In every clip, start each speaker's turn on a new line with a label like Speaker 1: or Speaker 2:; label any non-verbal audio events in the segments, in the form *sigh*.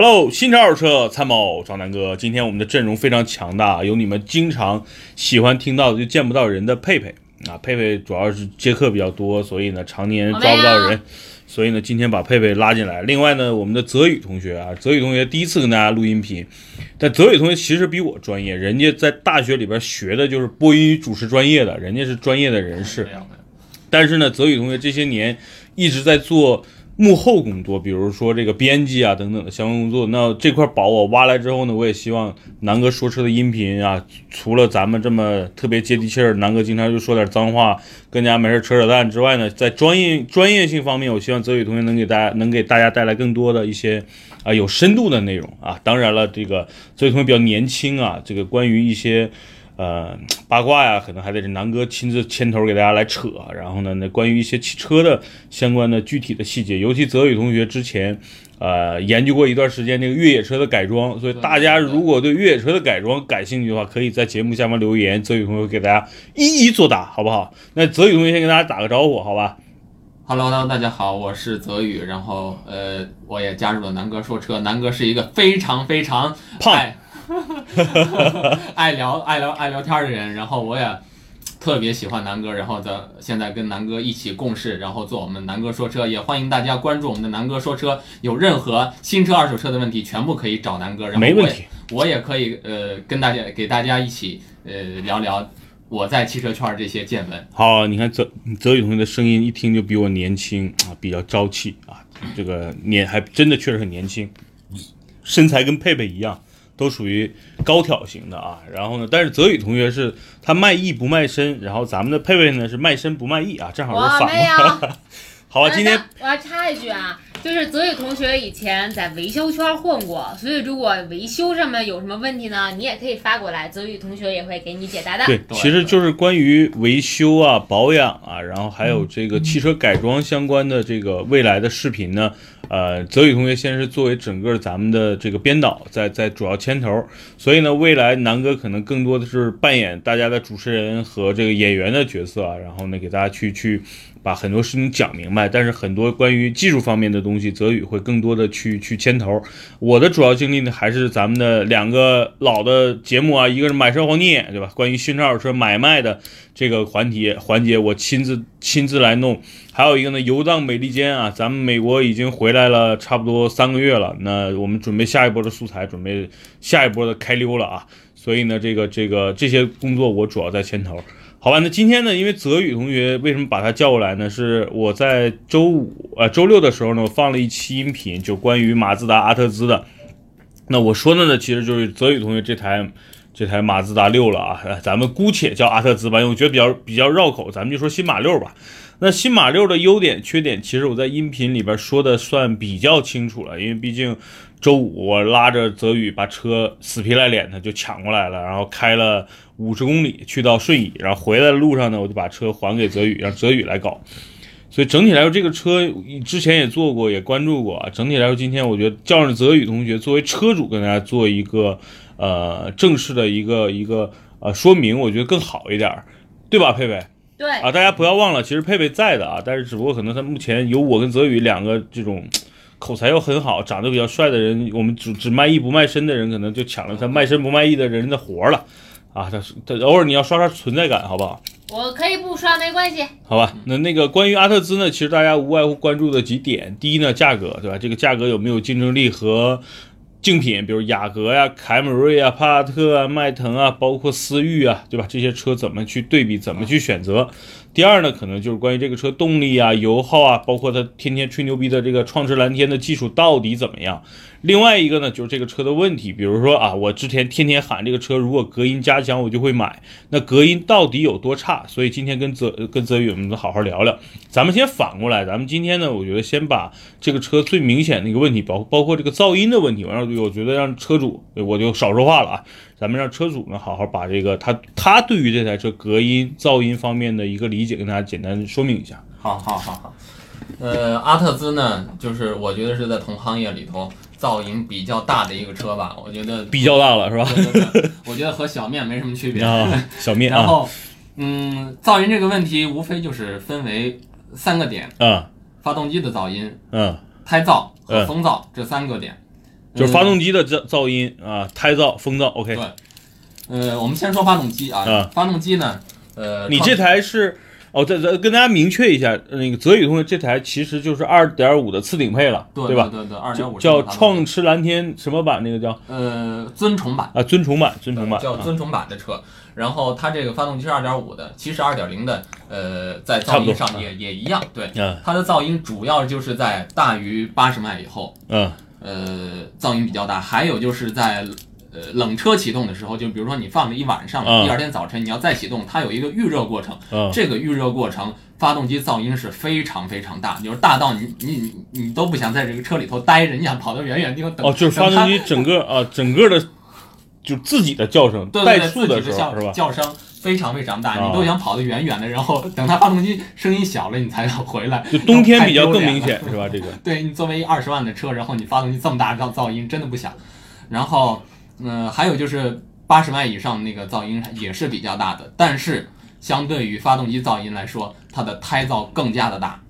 Speaker 1: Hello，新车二手车参谋张南哥。今天我们的阵容非常强大，有你们经常喜欢听到的就见不到人的佩佩啊。佩佩主要是接客比较多，所以呢常年抓不到人，所以呢今天把佩佩拉进来。另外呢，我们的泽宇同学啊，泽宇同学第一次跟大家录音频，但泽宇同学其实比我专业，人家在大学里边学的就是播音主持专业的，人家是专业的人士。但是呢，泽宇同学这些年一直在做。幕后工作，比如说这个编辑啊等等的相关工作，那这块宝我挖来之后呢，我也希望南哥说车的音频啊，除了咱们这么特别接地气儿，南哥经常就说点脏话，跟家没事扯扯淡之外呢，在专业专业性方面，我希望泽宇同学能给大家能给大家带来更多的一些啊有深度的内容啊。当然了，这个泽宇同学比较年轻啊，这个关于一些。呃，八卦呀，可能还得是南哥亲自牵头给大家来扯。然后呢，那关于一些汽车的相关的具体的细节，尤其泽宇同学之前呃研究过一段时间那个越野车的改装，所以大家如果对越野车的改装感兴趣的话，可以在节目下方留言，泽宇同学给大家一一作答，好不好？那泽宇同学先跟大家打个招呼，好吧
Speaker 2: ？Hello，大家好，我是泽宇，然后呃，我也加入了南哥说车。南哥是一个非常非常
Speaker 1: 胖。*laughs*
Speaker 2: 爱聊爱聊爱聊天的人，然后我也特别喜欢南哥，然后在现在跟南哥一起共事，然后做我们南哥说车，也欢迎大家关注我们的南哥说车，有任何新车二手车的问题，全部可以找南哥，然后
Speaker 1: 没问题，
Speaker 2: 我也可以呃跟大家给大家一起呃聊聊我在汽车圈这些见闻。
Speaker 1: 好，你看泽泽宇同学的声音一听就比我年轻啊，比较朝气啊，这个年还真的确实很年轻，身材跟佩佩一样。都属于高挑型的啊，然后呢，但是泽宇同学是他卖艺不卖身，然后咱们的佩佩呢是卖身不卖艺啊，正好是反
Speaker 3: 过。*laughs*
Speaker 1: 好了，今天
Speaker 3: 我要插一句啊。就是泽宇同学以前在维修圈混过，所以如果维修上面有什么问题呢，你也可以发过来，泽宇同学也会给你解答的。
Speaker 1: 对，其实就是关于维修啊、保养啊，然后还有这个汽车改装相关的这个未来的视频呢。呃，泽宇同学先是作为整个咱们的这个编导，在在主要牵头，所以呢，未来南哥可能更多的是扮演大家的主持人和这个演员的角色啊，然后呢，给大家去去。把很多事情讲明白，但是很多关于技术方面的东西，泽宇会更多的去去牵头。我的主要精力呢，还是咱们的两个老的节目啊，一个是买车黄金眼，对吧？关于新车二手车买卖的这个环节环节，我亲自亲自来弄。还有一个呢，游荡美利坚啊，咱们美国已经回来了差不多三个月了，那我们准备下一波的素材，准备下一波的开溜了啊。所以呢，这个这个这些工作我主要在牵头。好吧，那今天呢，因为泽宇同学为什么把他叫过来呢？是我在周五呃周六的时候呢，我放了一期音频，就关于马自达阿特兹的。那我说的呢，其实就是泽宇同学这台这台马自达六了啊，咱们姑且叫阿特兹吧，因为我觉得比较比较绕口，咱们就说新马六吧。那新马六的优点缺点，其实我在音频里边说的算比较清楚了，因为毕竟周五我拉着泽宇把车死皮赖脸的就抢过来了，然后开了。五十公里去到顺义，然后回来的路上呢，我就把车还给泽宇，让泽宇来搞。所以整体来说，这个车之前也做过，也关注过啊。整体来说，今天我觉得叫上泽宇同学作为车主跟大家做一个呃正式的一个一个呃说明，我觉得更好一点，对吧，佩佩？
Speaker 3: 对
Speaker 1: 啊，大家不要忘了，其实佩佩在的啊，但是只不过可能他目前有我跟泽宇两个这种口才又很好、长得比较帅的人，我们只只卖艺不卖身的人，可能就抢了他卖身不卖艺的人的活了。啊，他是他偶尔你要刷刷存在感，好不好？
Speaker 3: 我可以不刷，没关系。
Speaker 1: 好吧，那那个关于阿特兹呢，其实大家无外乎关注的几点，第一呢，价格，对吧？这个价格有没有竞争力和竞品，比如雅阁呀、凯美瑞啊、帕萨特啊、迈腾啊，包括思域啊，对吧？这些车怎么去对比，怎么去选择？第二呢，可能就是关于这个车动力啊、油耗啊，包括它天天吹牛逼的这个创驰蓝天的技术到底怎么样？另外一个呢，就是这个车的问题，比如说啊，我之前天天喊这个车如果隔音加强我就会买，那隔音到底有多差？所以今天跟泽跟泽宇我们好好聊聊。咱们先反过来，咱们今天呢，我觉得先把这个车最明显的一个问题，包包括这个噪音的问题，我让我觉得让车主我就少说话了啊，咱们让车主呢好好把这个他他对于这台车隔音噪音方面的一个理解跟大家简单说明一下。
Speaker 2: 好好好好，呃，阿特兹呢，就是我觉得是在同行业里头。噪音比较大的一个车吧，我觉得
Speaker 1: 比较大了是吧？
Speaker 2: 我觉得和小面没什么区别。
Speaker 1: 啊 *laughs* 小面。
Speaker 2: 然后，嗯，噪音这个问题无非就是分为三个点。
Speaker 1: 嗯。
Speaker 2: 发动机的噪音。
Speaker 1: 嗯。
Speaker 2: 胎噪和风噪这三个点。
Speaker 1: 就是发动机的噪噪音啊，胎噪、风噪。OK，
Speaker 2: 对。呃，我们先说发动机啊，
Speaker 1: 啊。
Speaker 2: 发动机呢，呃，
Speaker 1: 你这台是哦，再再跟大家明确一下，那个泽宇同学这台其实就是二点五的次顶配了，对吧？
Speaker 2: 对对对，二点五
Speaker 1: 叫创驰蓝天什么版？那个叫？
Speaker 2: 呃尊崇版。
Speaker 1: 啊尊崇版，尊崇版啊
Speaker 2: 叫尊崇版的车，然后它这个发动机是二点五的，其实二点零的，呃，在噪音上也也一样，对，
Speaker 1: 嗯。
Speaker 2: 它的噪音主要就是在大于八十迈以后，
Speaker 1: 嗯
Speaker 2: 呃，噪音比较大，还有就是在呃冷车启动的时候，就比如说你放了一晚上，
Speaker 1: 嗯
Speaker 2: 第二天早晨你要再启动，它有一个预热过程，
Speaker 1: 嗯
Speaker 2: 这个预热过程，发动机噪音是非常非常大，就是大到你你你你都不想在这个车里头待着，你想跑到远远地方等。
Speaker 1: 哦，就是发动机整个啊整个的，就自己的叫声
Speaker 2: 对对对，
Speaker 1: 怠速的
Speaker 2: 自己的
Speaker 1: 时候是吧？
Speaker 2: 叫叫声非常非常大，
Speaker 1: 啊
Speaker 2: 你都想跑得远远的，然后等它发动机声音小了，你才能回来。
Speaker 1: 就冬天比较更明显是吧？这个 *laughs*
Speaker 2: 对你作为二十万的车，然后你发动机这么大噪噪音，真的不小。然后，嗯、还有就是八十万以上那个噪音也是比较大的，但是相对于发动机噪音来说，它的胎噪更加的大，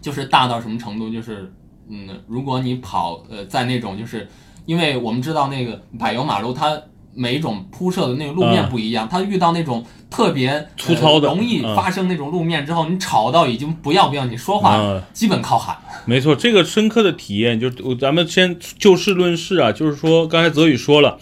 Speaker 2: 就是大到什么程度？就是，嗯，如果你跑呃在那种就是，因为我们知道那个柏油马路它。每一种铺设的那个路面
Speaker 1: 嗯
Speaker 2: 不一样，它遇到那种特别
Speaker 1: 粗糙的
Speaker 2: 呃容易
Speaker 1: 嗯
Speaker 2: 发生那种路面之后，你吵到已经不要不要，你说话
Speaker 1: 嗯
Speaker 2: 基本靠喊。
Speaker 1: 没错，这个深刻的体验就是咱们先就事论事啊，就是说刚才泽宇说了，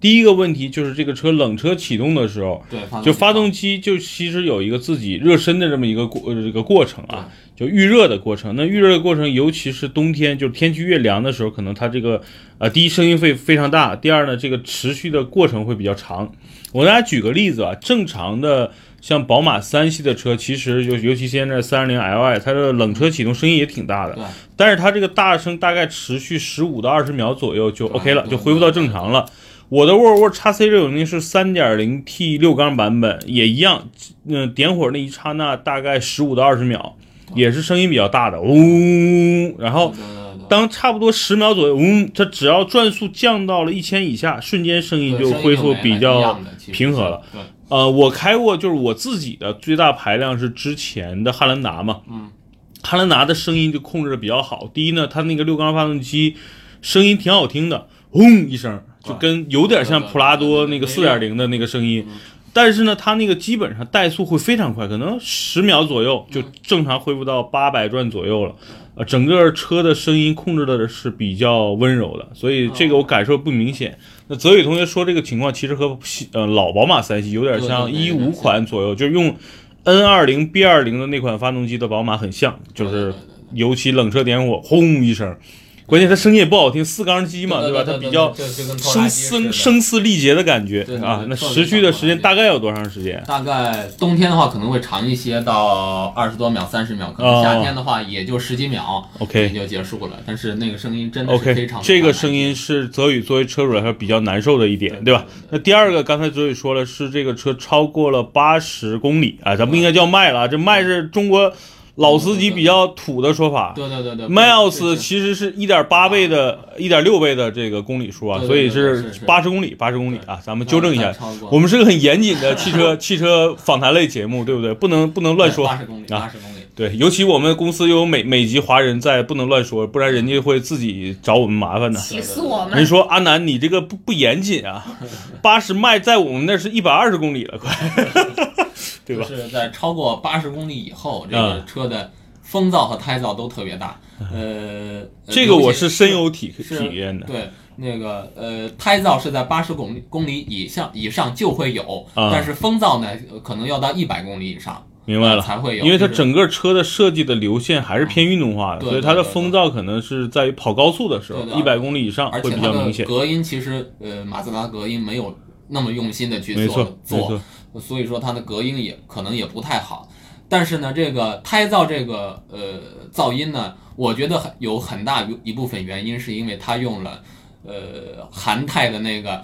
Speaker 1: 第一个问题就是这个车冷车启动的时候，
Speaker 2: 对，
Speaker 1: 就发动机就其实有一个自己热身的这么一个过呃这个过程啊，就预热的过程。那预热的过程，尤其是冬天，就是天气越凉的时候，可能它这个呃第一声音会非常大，第二呢这个持续的过程会比较长。我给大家举个例子啊，正常的像宝马三系的车，其实就尤其现在三零 Li，它的冷车启动声音也挺大的
Speaker 2: 对，
Speaker 1: 但是它这个大声大概持续十五到二十秒左右就 OK 了，就恢复到正常了。我的沃尔沃 x C 六零是三点零 T 六缸版本，也一样，嗯、点火那一刹那大概十五到二十秒，也是声音比较大的，嗡、然后当差不多十秒左右，嗡、它只要转速降到了一千以下，瞬间声音就恢复比较平和了。
Speaker 2: 对，
Speaker 1: 呃，我开过，就是我自己的最大排量是之前的汉兰达嘛，
Speaker 2: 嗯，
Speaker 1: 汉兰达的声音就控制的比较好。第一呢，它那个六缸发动机声音挺好听的，轰一声，就跟有点像普拉多那个四点零的那个声音。但是呢，它那个基本上怠速会非常快，可能十秒左右就正常恢复到八百转左右了。呃，整个车的声音控制的是比较温柔的，所以这个我感受不明显。那泽宇同学说这个情况其实和呃老宝马三系有点像，一五款左右，就是用 N 二零 B 二零的那款发动机的宝马很像，就是尤其冷车点火轰一声，关键它声音也不好听，四缸机嘛，对吧？它比较声声
Speaker 2: 机似的
Speaker 1: 声嘶力竭的感觉啊。那持续的时间大概有多长时间？
Speaker 2: 大概冬天的话可能会长一些，到二十多秒、三十秒；可能
Speaker 1: 哦
Speaker 2: 夏天的话也就十几秒
Speaker 1: OK
Speaker 2: 也就结束了。但是那个声音真的是非常
Speaker 1: 这个声音是泽宇作为车主来说比较难受的一点，对吧？那第二个，刚才泽宇说了，是这个车超过了八十公里啊，咱不应该叫迈了啊，这迈是中国老司机比较土的说法。
Speaker 2: 对对对对
Speaker 1: miles
Speaker 2: 是
Speaker 1: 其实是一点八倍的、一点六倍的这个公里数啊，所以
Speaker 2: 是是
Speaker 1: 八十公里，八十公里啊，咱们纠正一下。我们是个很严谨的汽车 *laughs* 汽车访谈类节目，对不对？不能不能乱说
Speaker 2: 八。十公里，
Speaker 1: 啊
Speaker 2: 八十公里。
Speaker 1: 对，尤其我们公司有美美籍华人在，不能乱说，不然人家会自己找我们麻烦的。*laughs*
Speaker 3: 气死我
Speaker 1: 人
Speaker 3: 们！
Speaker 1: 说阿南，你这个不不严谨啊，八十迈在我们那是一百二十公里了，快，*laughs* 对吧？
Speaker 2: 就是在超过八十公里以后，这
Speaker 1: 嗯
Speaker 2: 个车的风噪和胎噪都特别大。呃，
Speaker 1: 这个我是深有体体验的。
Speaker 2: 对，那个呃，胎噪是在八十公公里以上以上就会有，
Speaker 1: 啊
Speaker 2: 但是风噪呢，呃可能要到一百公里以上。
Speaker 1: 明白了，
Speaker 2: 才会有
Speaker 1: 因为它整个车的设计的流线还是偏运动化的，
Speaker 2: 对
Speaker 1: 所以它的风噪可能是在于跑高速的时候，一百公里以上会
Speaker 2: 而且
Speaker 1: 比较明显。
Speaker 2: 隔音其实呃，马自达隔音没有那么用心的去做，做，所以说它的隔音也可能也不太好。但是呢，这个胎噪这个呃噪音呢，我觉得很有很大一部分原因是因为它用了呃韩泰的那个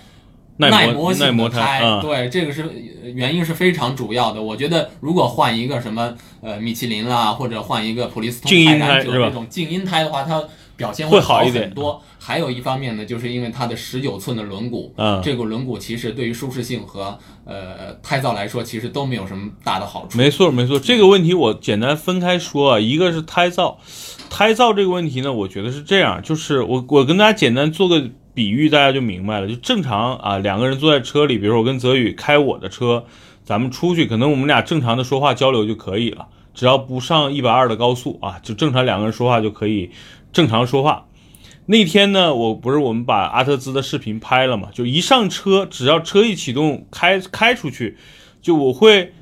Speaker 1: 耐
Speaker 2: 磨
Speaker 1: 耐磨胎啊，
Speaker 2: 对，这个是呃原因是非常主要的。我觉得如果换一个什么呃米其林啦，或者换一个普利司通
Speaker 1: 静音
Speaker 2: 泰然者
Speaker 1: 胎是吧
Speaker 2: 这种静音胎的话，它表现
Speaker 1: 会
Speaker 2: 好
Speaker 1: 好一点
Speaker 2: 很多。还有一方面呢，就是因为它的十九寸的轮毂，
Speaker 1: 嗯
Speaker 2: 这个轮毂其实对于舒适性和呃胎噪来说，其实都没有什么大的好处。
Speaker 1: 没错没错，这个问题我简单分开说啊，一个是胎噪，胎噪这个问题呢，我觉得是这样，就是我我跟大家简单做个比喻，大家就明白了。就正常啊，两个人坐在车里，比如说我跟泽宇开我的车，咱们出去，可能我们俩正常的说话交流就可以了，只要不上一百二的高速啊，就正常两个人说话就可以正常说话。那天呢，我不是我们把阿特兹的视频拍了嘛，就一上车，只要车一启动，开开出去，就我会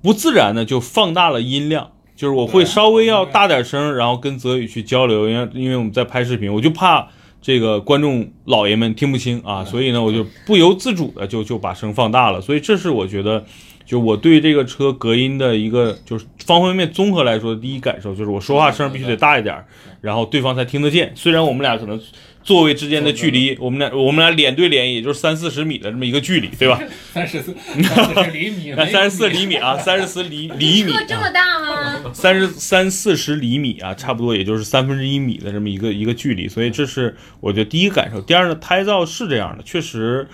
Speaker 1: 不自然的就放大了音量。就是我会稍微要大点声，然后跟泽宇去交流，因为因为我们在拍视频，我就怕这个观众老爷们听不清啊，所以呢，我就不由自主的就就把声放大了。所以这是我觉得，就我对这个车隔音的一个就是方方面面综合来说的第一感受，就是我说话声必须得大一点，然后对方才听得见。虽然我们俩可能。座位之间的距离，我们俩我们俩脸对脸，也就是三四十米的这么一个距离，对吧？*laughs*
Speaker 2: 三十四三十厘米，*laughs*
Speaker 1: 三十四厘米啊，三十四厘厘米，
Speaker 3: 这么大吗？
Speaker 1: 三十三四十厘米啊，差不多也就是三分之一米的这么一个一个距离，所以这是我觉得第一个感受。第二呢，胎噪是这样的，确实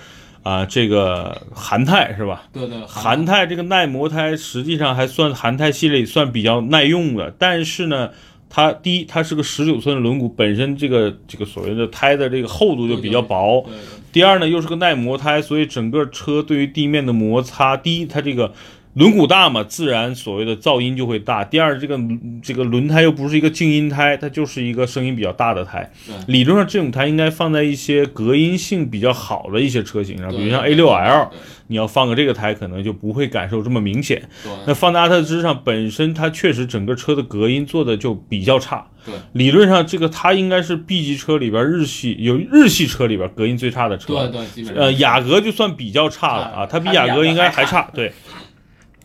Speaker 1: 啊，这个韩泰是吧？
Speaker 2: 对对，
Speaker 1: 韩泰这个耐磨胎实际上还算韩泰系列里算比较耐用的，但是呢。它第一，它是个十九寸的轮毂，本身这个这个所谓的胎的这个厚度就比较薄。第二呢，又是个耐磨胎，所以整个车对于地面的摩擦，第一它这个。轮毂大嘛，自然所谓的噪音就会大。第二，这个这个轮胎又不是一个静音胎，它就是一个声音比较大的胎。理论上这种胎应该放在一些隔音性比较好的一些车型上，比如像 A6L，你要放个这个胎，可能就不会感受这么明显。那放在阿特兹上，本身它确实整个车的隔音做的就比较差。
Speaker 2: 对，
Speaker 1: 理论上这个它应该是 B 级车里边日系有日系车里边隔音最差的车。
Speaker 2: 对对，
Speaker 1: 呃，雅阁就算比较差了啊，它比雅阁应该还差。对。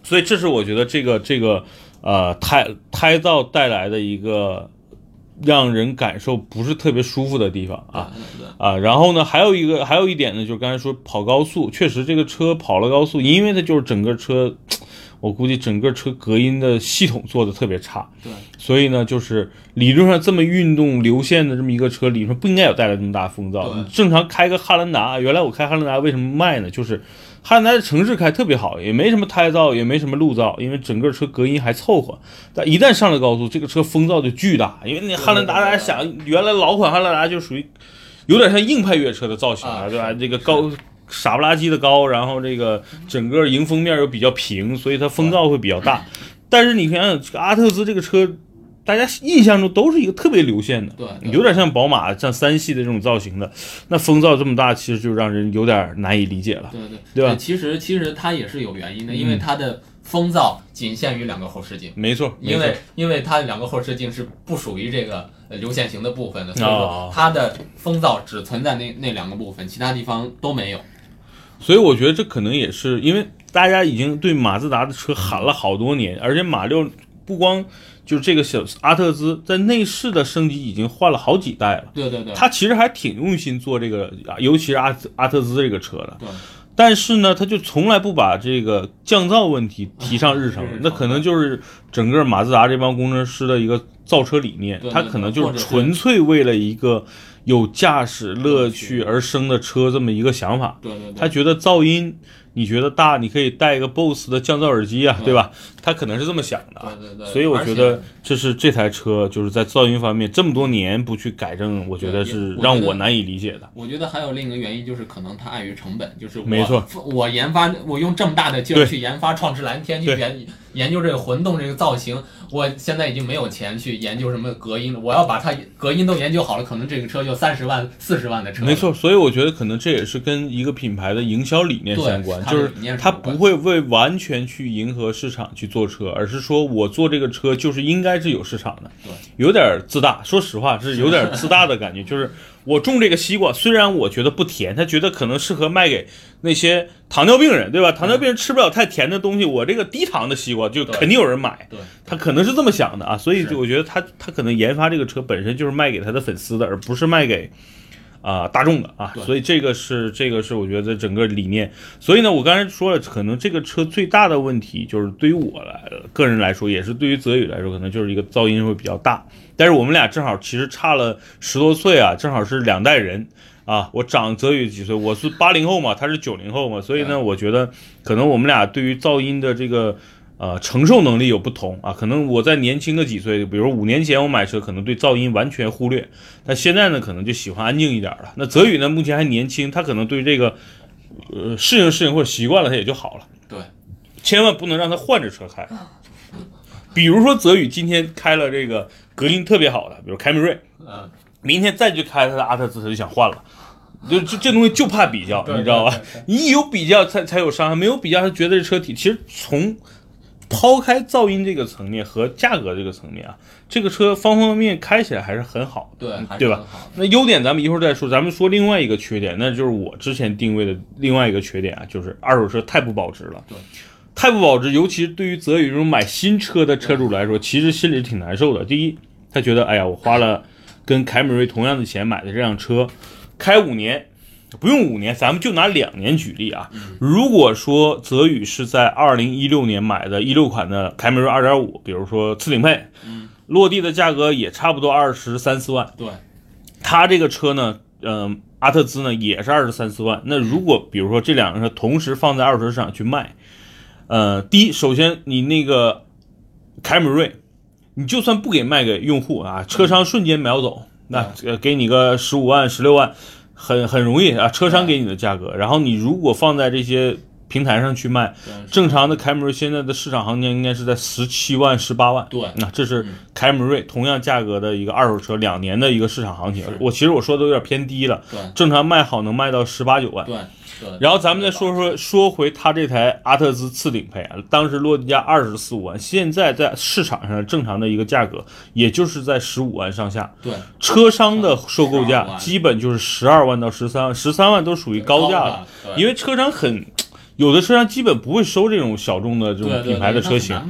Speaker 1: 所以这是我觉得这个这个呃胎胎噪带来的一个让人感受不是特别舒服的地方啊。啊，然后呢还有一个还有一点呢，就是刚才说跑高速，确实这个车跑了高速，因为它就是整个车，我估计整个车隔音的系统做的特别差，
Speaker 2: 对，
Speaker 1: 所以呢就是理论上这么运动流线的这么一个车，理论上不应该有带来这么大风噪，正常开个汉兰达，原来我开汉兰达为什么卖呢？就是。汉兰达城市开特别好，也没什么胎噪，也没什么路噪，因为整个车隔音还凑合。但一旦上了高速，这个车风噪就巨大。因为那汉兰达大家想，原来老款汉兰达就属于有点像硬派越野车的造型啊，对吧？这个高傻不拉几的高，然后这个整个迎风面又比较平，所以它风噪会比较大。但是你想想，这个阿特兹这个车。大家印象中都是一个特别流线的，
Speaker 2: 对，
Speaker 1: 有点像宝马，像三系的这种造型的。那风噪这么大，其实就让人有点难以理解了，
Speaker 2: 对对
Speaker 1: 对吧？
Speaker 2: 其实其实它也是有原因的，因为它的风噪仅限于两个后视镜，
Speaker 1: 没错，
Speaker 2: 因为因为它两个后视镜是不属于这个流线型的部分的，所以说它的风噪只存在那那两个部分，其他地方都没有。
Speaker 1: 所以我觉得这可能也是因为大家已经对马自达的车喊了好多年，而且马六不光。就是这个小阿特兹在内饰的升级已经换了好几代了，
Speaker 2: 对对对，
Speaker 1: 他其实还挺用心做这个，尤其是阿阿特兹这个车的。
Speaker 2: 对，
Speaker 1: 但是呢，他就从来不把这个降噪问题提上 *laughs* 日程，那可能就是整个马自达这帮工程师的一个造车理念，他可能就是纯粹为了一个有驾驶乐趣而生的车这么一个想法。
Speaker 2: 对对，
Speaker 1: 他觉得噪音。你觉得大，你可以带一个 BOSS 的降噪耳机啊，对吧？他可能是这么想的，
Speaker 2: 对对对。
Speaker 1: 所以我觉得这是这台车就是在噪音方面这么多年不去改正，我觉得是让我难以理解的。
Speaker 2: 我觉得还有另一个原因就是可能它碍于成本，就是
Speaker 1: 没错，
Speaker 2: 我研发我用这么大的劲儿去研发创驰蓝天，去研研究这个混动这个造型，我现在已经没有钱去研究什么隔音了。我要把它隔音都研究好了，可能这个车就三十万、四十万的车。
Speaker 1: 没错，所以我觉得可能这也是跟一个品牌的营销理念相关。就是他不会为完全去迎合市场去做车，而是说我做这个车就是应该是有市场的，有点自大。说实话是有点自大的感觉，就是我种这个西瓜，虽然我觉得不甜，他觉得可能适合卖给那些糖尿病人，对吧？糖尿病人吃不了太甜的东西，我这个低糖的西瓜就肯定有人买。
Speaker 2: 对，
Speaker 1: 他可能是这么想的啊，所以就我觉得他他可能研发这个车本身就是卖给他的粉丝的，而不是卖给。啊，大众的啊，所以这个是这个是我觉得整个理念。所以呢，我刚才说了，可能这个车最大的问题就是对于我来个人来说，也是对于泽宇来说，可能就是一个噪音会比较大。但是我们俩正好其实差了十多岁啊，正好是两代人啊。我长泽宇几岁？我是八零后嘛，他是九零后嘛，所以呢，我觉得可能我们俩对于噪音的这个呃承受能力有不同啊。可能我在年轻的几岁，比如五年前我买车，可能对噪音完全忽略，但现在呢，可能就喜欢安静一点了。那泽宇呢，目前还年轻，他可能对这个呃适应适应或者习惯了，他也就好了。
Speaker 2: 对，
Speaker 1: 千万不能让他换着车开。比如说泽宇今天开了这个隔音特别好的，比如凯美瑞，
Speaker 2: 嗯，
Speaker 1: 明天再去开他的阿特兹，他就想换了。就这这东西就怕比较，你知道吧？你有比较才才有伤害，没有比较，他觉得这车体其实从抛开噪音这个层面和价格这个层面啊，这个车方方面面开起来还是很好的，
Speaker 2: 对，
Speaker 1: 对吧？那优点咱们一会儿再说，咱们说另外一个缺点，那就是我之前定位的另外一个缺点啊，就是二手车太不保值了。
Speaker 2: 对，
Speaker 1: 太不保值，尤其是对于泽宇这种买新车的车主来说，其实心里挺难受的。第一，他觉得，哎呀，我花了跟凯美瑞同样的钱买的这辆车，开五年。不用五年，咱们就拿两年举例啊。如果说泽宇是在二零一六年买的一六款的凯美瑞二点五，比如说次顶配，落地的价格也差不多二十三四万，
Speaker 2: 对，
Speaker 1: 它这个车呢，嗯、阿特兹呢也是二十三四万。那如果比如说这两个车同时放在二手车市场去卖，呃，第一，首先你那个凯美瑞，你就算不给卖给用户啊，车商瞬间秒走，那呃给你个十五万、十六万，很很容易啊，车商给你的价格。然后你如果放在这些平台上去卖，正常的凯美瑞现在的市场行情应该是在十七万、十八万。
Speaker 2: 对
Speaker 1: 那这是凯美瑞同样价格的一个二手车两年的一个市场行情。我其实我说的有点偏低了，
Speaker 2: 对
Speaker 1: 正常卖好能卖到十八九万。
Speaker 2: 对对。
Speaker 1: 然后咱们再说说说回他这台阿特兹次顶配啊，当时落地价二十四五万，现在在市场上正常的一个价格，也就是在十五万上下。
Speaker 2: 对，
Speaker 1: 车商的收购价基本就是十二万到十三万，十三万都属于高价了，
Speaker 2: 对。
Speaker 1: 因为车商很。有的车商基本不会收这种小众的这种品牌的车型，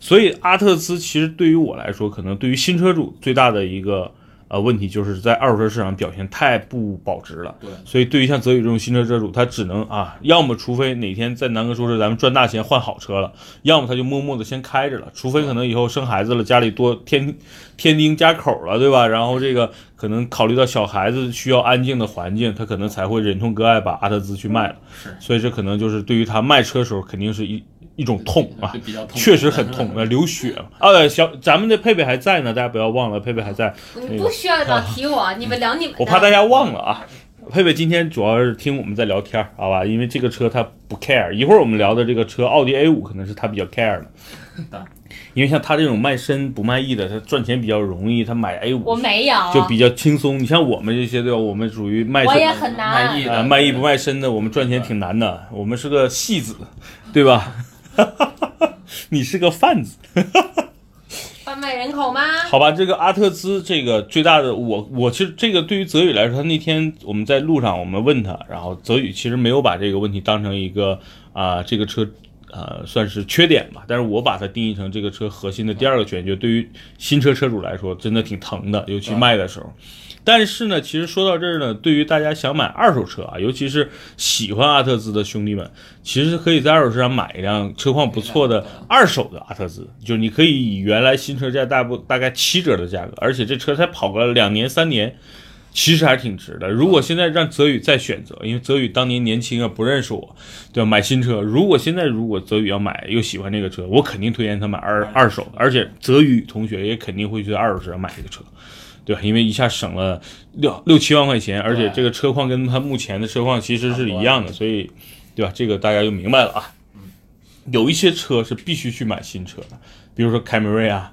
Speaker 1: 所以阿特兹其实对于我来说，可能对于新车主最大的一个呃问题，就是在二手车市场表现太不保值了。
Speaker 2: 对
Speaker 1: 所以对于像泽宇这种新车车主，他只能啊，要么除非哪天在南哥说是咱们赚大钱换好车了，要么他就默默的先开着了，除非可能以后生孩子了，家里多添添丁加口了，对吧？然后这个可能考虑到小孩子需要安静的环境，他可能才会忍痛割爱把阿特兹去卖了。
Speaker 2: 是
Speaker 1: 所以这可能就是对于他卖车时候肯定是一一种痛啊
Speaker 2: 对，比较痛
Speaker 1: 确实很痛，*laughs* 呃，流血了。啊，小咱们的佩佩还在呢，大家不要忘了，佩佩还在。
Speaker 3: 你不需要老提我，你们聊你们。
Speaker 1: 我怕大家忘了啊。佩佩今天主要是听我们在聊天儿，好吧？因为这个车他不 care。一会儿我们聊的这个车，奥迪 A 五可能是他比较 care 的。因为像他这种卖身不卖艺的，他赚钱比较容易，他买 A 五
Speaker 3: 我没有，
Speaker 1: 就比较轻松。你像我们这些对吧？我们属于卖身
Speaker 3: 我也很难
Speaker 2: 卖艺。
Speaker 1: 啊，
Speaker 2: 的
Speaker 1: 卖艺不卖身的，我们赚钱挺难的。我们是个戏子，对吧？*laughs* 你是个贩子，*laughs*
Speaker 3: 贩卖人口吗？
Speaker 1: 好吧？这个阿特兹，这个最大的，我我其实这个对于泽宇来说，他那天我们在路上我们问他，然后泽宇其实没有把这个问题当成一个啊、这个车。呃，算是缺点吧，但是我把它定义成这个车核心的第二个缺点，就对于新车车主来说，真的挺疼的，尤其卖的时候。但是呢，其实说到这儿呢，对于大家想买二手车啊，尤其是喜欢阿特兹的兄弟们，其实可以在二手车上买一辆车况不错的二手的阿特兹，就是你可以以原来新车价大不大概七折的价格，而且这车才跑个两年三年，其实还挺值的。如果现在让泽宇再选择，因为泽宇当年年轻啊，不认识我，对吧？买新车，如果现在如果泽宇要买又喜欢这个车，我肯定推荐他买二二手的，而且泽宇同学也肯定会去二手车上买这个车。对吧？因为一下省了六六七万块钱，而且这个车况跟他目前的车况其实是一样的，所以，对吧？这个大家就明白了啊。有一些车是必须去买新车的，比如说凯美瑞啊，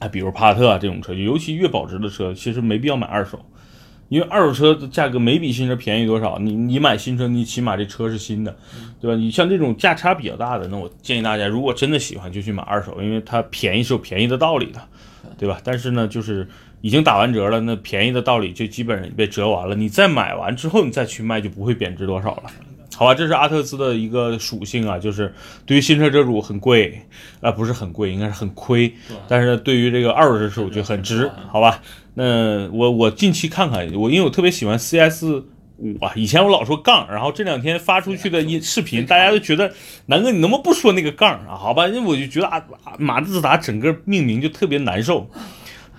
Speaker 1: 啊，比如帕萨特啊这种车，尤其越保值的车，其实没必要买二手，因为二手车的价格没比新车便宜多少。你你买新车，你起码这车是新的，对吧？你像这种价差比较大的，那我建议大家，如果真的喜欢，就去买二手，因为它便宜是有便宜的道理的，对吧？但是呢，就是已经打完折了，那便宜的道理就基本上被折完了。你再买完之后，你再去卖，就不会贬值多少了。好吧，这是阿特兹的一个属性啊，就是对于新车车主很贵，啊、不是很贵，应该是很亏，但是对于这个二手车车主就很值，好吧？那我我近期看看，我因为我特别喜欢 CS 五啊，以前我老说杠，然后这两天发出去的一视频，大家都觉得南哥你能不能不说那个杠啊？好吧，因为我就觉得啊，啊马自达整个命名就特别难受。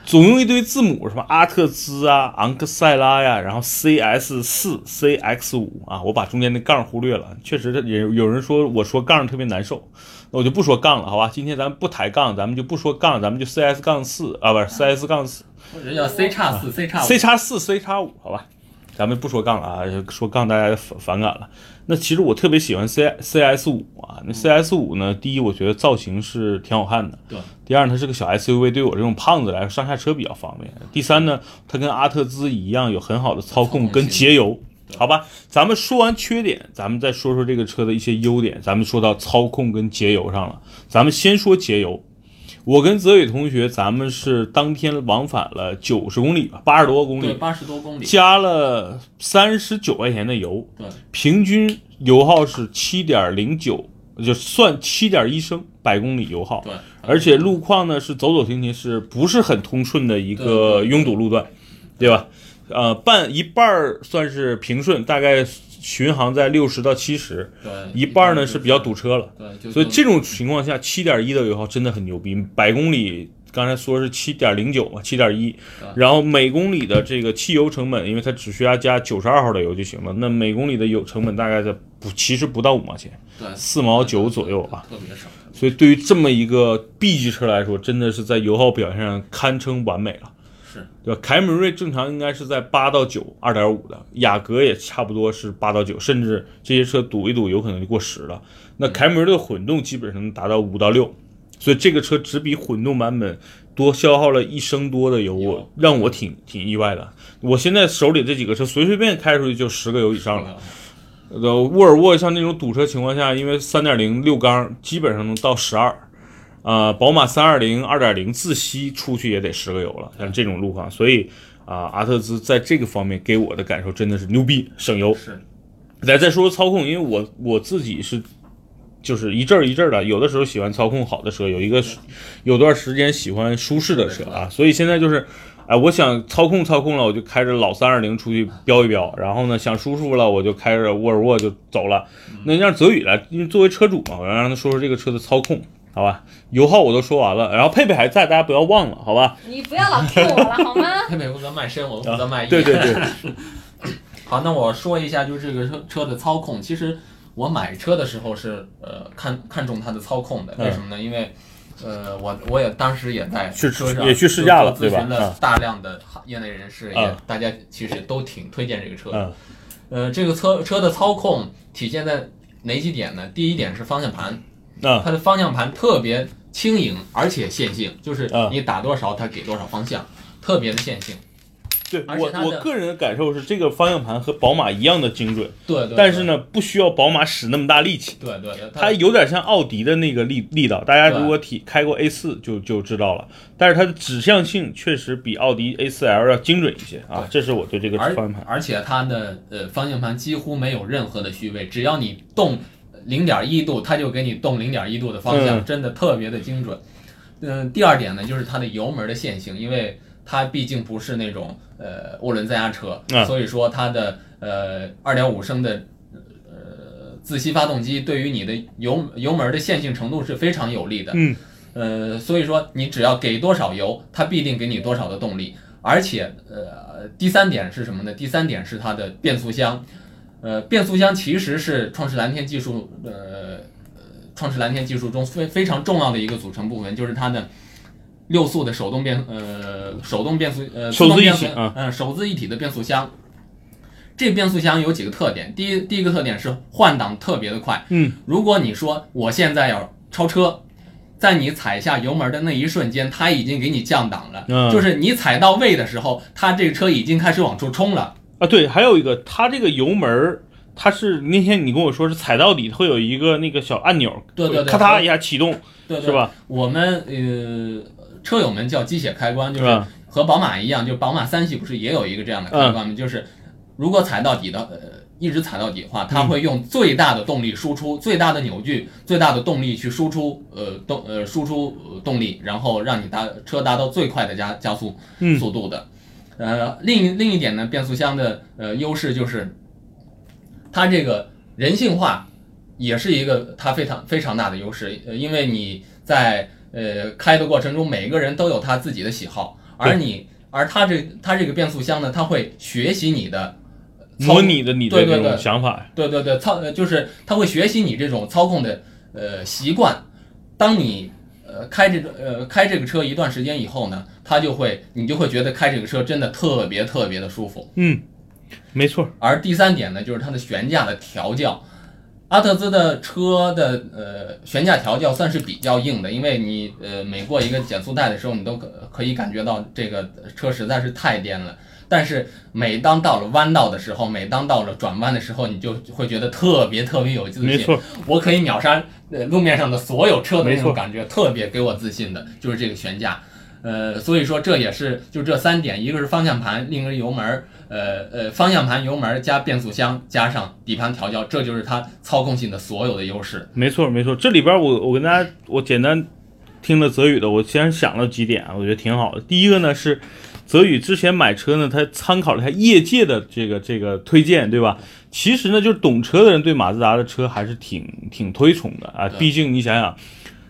Speaker 1: 总用一堆字母，什么阿特兹啊、昂克赛拉呀，然后 CS 四、CX 五啊，我把中间那杠忽略了。确实，也有人说我说杠特别难受，那我就不说杠了，好吧？今天咱们不抬杠，咱们就不说杠，咱们就 CS 杠四啊，不是 CS 杠四
Speaker 2: 或者叫 C 叉四、C 叉五。
Speaker 1: ，C 叉四、C 叉五，好吧？咱们不说杠了啊，说杠大家反反感了。那其实我特别喜欢 C CS 五啊，那 CS 五呢，第一我觉得造型是挺好看的，
Speaker 2: 对，
Speaker 1: 第二，它是个小 SUV，对我这种胖子来说上下车比较方便。第三呢，它跟阿特兹一样有很好的操控跟节油，好吧？咱们说完缺点，咱们再说说这个车的一些优点。咱们说到操控跟节油上了，咱们先说节油。我跟泽宇同学，咱们是当天往返了九十公里吧，八十多公
Speaker 2: 对，
Speaker 1: 里，
Speaker 2: 八十多公里。
Speaker 1: 加了三十九块钱的油，
Speaker 2: 对，
Speaker 1: 平均油耗是七点零九，就算七点一升百公里油耗。
Speaker 2: 对，
Speaker 1: 而且路况呢是走走停停，是不是很通顺的一个拥堵路段，对吧？呃，半一半儿算是平顺，大概巡航在六十到七十，
Speaker 2: 对，
Speaker 1: 一半儿呢是比较堵车了。
Speaker 2: 对，就
Speaker 1: 所以这种情况下，七点一的油耗真的很牛逼，百公里刚才说是七点零九嘛，七点一，然后每公里的这个汽油成本，因为它只需要加九十二号的油就行了，那每公里的油成本大概在不其实不到五毛钱，
Speaker 2: 对
Speaker 1: 四毛九左右啊。
Speaker 2: 特别少。
Speaker 1: 所以对于这么一个 B 级车来说，真的是在油耗表现上堪称完美了。
Speaker 2: 是
Speaker 1: 对吧？凯美瑞正常应该是在八到九，二点五的，雅阁也差不多是八到九，甚至这些车堵一堵有可能就过十了。那凯美瑞的混动基本上能达到五到六，所以这个车只比混动版本多消耗了一升多的油，我让我挺挺意外的。我现在手里这几个车随随便开出去就十个油以上了。呃，沃尔沃像那种堵车情况下，因为三点零六缸基本上能到十二，啊，宝马三二零二点零自吸出去也得十个油了，像这种路况，所以啊，阿特兹在这个方面给我的感受真的是牛逼，省油。
Speaker 2: 是
Speaker 1: 来再说说操控，因为我我自己是就是一阵儿一阵儿的，有的时候喜欢操控好的车，有一个有段时间喜欢舒适的车啊，所以现在就是。哎，我想操控操控了，我就开着老三二零出去飙一飙，然后呢，想舒服了，我就开着沃尔沃就走了。那让泽宇来，因为作为车主嘛，我要让他说说这个车的操控，好吧？油耗我都说完了，然后佩佩还在，大家不要忘了，好吧？
Speaker 3: 你不要老 Q 我了好吗？*laughs*
Speaker 2: 佩佩负责卖身，我负责卖艺。
Speaker 1: 对对对，*laughs*
Speaker 2: 好，那我说一下，就是这个车车的操控。其实我买车的时候是呃看看中它的操控的，
Speaker 1: 嗯
Speaker 2: 为什么呢？因为呃我我也当时也在
Speaker 1: 去
Speaker 2: 车上
Speaker 1: 也去试驾了
Speaker 2: 就咨询了
Speaker 1: 啊
Speaker 2: 大量的业内人士，也
Speaker 1: 啊
Speaker 2: 大家其实都挺推荐这个车的。
Speaker 1: 嗯
Speaker 2: 呃，这个车车的操控体现在哪几点呢？第一点是方向盘，
Speaker 1: 那
Speaker 2: 它的方向盘特别轻盈，而且线性，就是
Speaker 1: 啊
Speaker 2: 你打多少它给多少方向，特别的线性。
Speaker 1: 对我我个人的感受是，这个方向盘和宝马一样的精准，
Speaker 2: 对对。
Speaker 1: 但是呢，不需要宝马使那么大力气。
Speaker 2: 对，对对对，
Speaker 1: 它有点像奥迪的那个力力道，大家如果体开过 A 四就就知道了。但是它的指向性确实比奥迪 A 四 L 要精准一些啊，这是我对这个方向盘。
Speaker 2: 而且它的呃方向盘几乎没有任何的虚位，只要你动零点一度，它就给你动零点一度的方向，
Speaker 1: 嗯
Speaker 2: 真的特别的精准。嗯、第二点呢，就是它的油门的线性，因为它毕竟不是那种呃涡轮增压车，
Speaker 1: 嗯
Speaker 2: 所以说它的呃二点五升的呃自吸发动机对于你的油油门的线性程度是非常有利的。
Speaker 1: 嗯，
Speaker 2: 呃，所以说你只要给多少油，它必定给你多少的动力。而且，呃，第三点是什么呢？第三点是它的变速箱。呃，变速箱其实是创世蓝天技术，呃，呃创世蓝天技术中非非常重要的一个组成部分，就是它的六速的手动变，呃，手动变速，呃，
Speaker 1: 手自一
Speaker 2: 自动变速
Speaker 1: 体嗯
Speaker 2: 嗯、手自一体的变速箱。这变速箱有几个特点，第一，第一个特点是换挡特别的快。
Speaker 1: 嗯，
Speaker 2: 如果你说我现在要超车，在你踩下油门的那一瞬间，它已经给你降档了，
Speaker 1: 嗯
Speaker 2: 就是你踩到位的时候，它这个车已经开始往出冲了。
Speaker 1: 啊，对，还有一个，它这个油门儿，它是那天你跟我说是踩到底会有一个那个小按钮，
Speaker 2: 对对对
Speaker 1: 咔嗒一下启动，
Speaker 2: 对对
Speaker 1: 是吧？
Speaker 2: 我们呃，车友们叫机械开关，就是？和宝马一样，就宝马三系不是也有一个这样的开关吗？就是如果踩到底的，呃，一直踩到底的话，它会用最大的动力输出、最大的扭矩、最大的动力去输出，呃，动呃输出呃动力，然后让你达车达到最快的加加速
Speaker 1: 嗯
Speaker 2: 速度的。呃，另一另一点呢，变速箱的呃优势就是它这个人性化也是一个它非常非常大的优势，呃，因为你在呃开的过程中，每个人都有他自己的喜好，而你而它这它这个变速箱呢，它会学习你的操
Speaker 1: 模拟的你的这种
Speaker 2: 对对对
Speaker 1: 想法，
Speaker 2: 对对对，操呃就是它会学习你这种操控的呃习惯。当你呃开这个呃开这个车一段时间以后呢，它就会你就会觉得开这个车真的特别特别的舒服。
Speaker 1: 嗯，没错，
Speaker 2: 而第三点呢，就是它的悬架的调教。阿特兹的车的呃悬架调教算是比较硬的，因为你呃每过一个减速带的时候，你都可可以感觉到这个车实在是太颠了。但是每当到了弯道的时候，每当到了转弯的时候，你就会觉得特别特别有自信。
Speaker 1: 没错，
Speaker 2: 我可以秒杀呃路面上的所有车的那
Speaker 1: 没错
Speaker 2: 种感觉，特别给我自信的，就是这个悬架。呃，所以说这也是就这三点，一个是方向盘，另一个是油门儿，呃呃，方向盘、油门儿加变速箱加上底盘调教，这就是它操控性的所有的优势。
Speaker 1: 没错，没错。这里边我我跟大家我简单听了泽宇的，我先想了几点啊，我觉得挺好的。第一个呢是泽宇之前买车呢，他参考了一下业界的这个这个推荐，对吧？其实呢，就是懂车的人对马自达的车还是挺挺推崇的啊。毕竟你想想，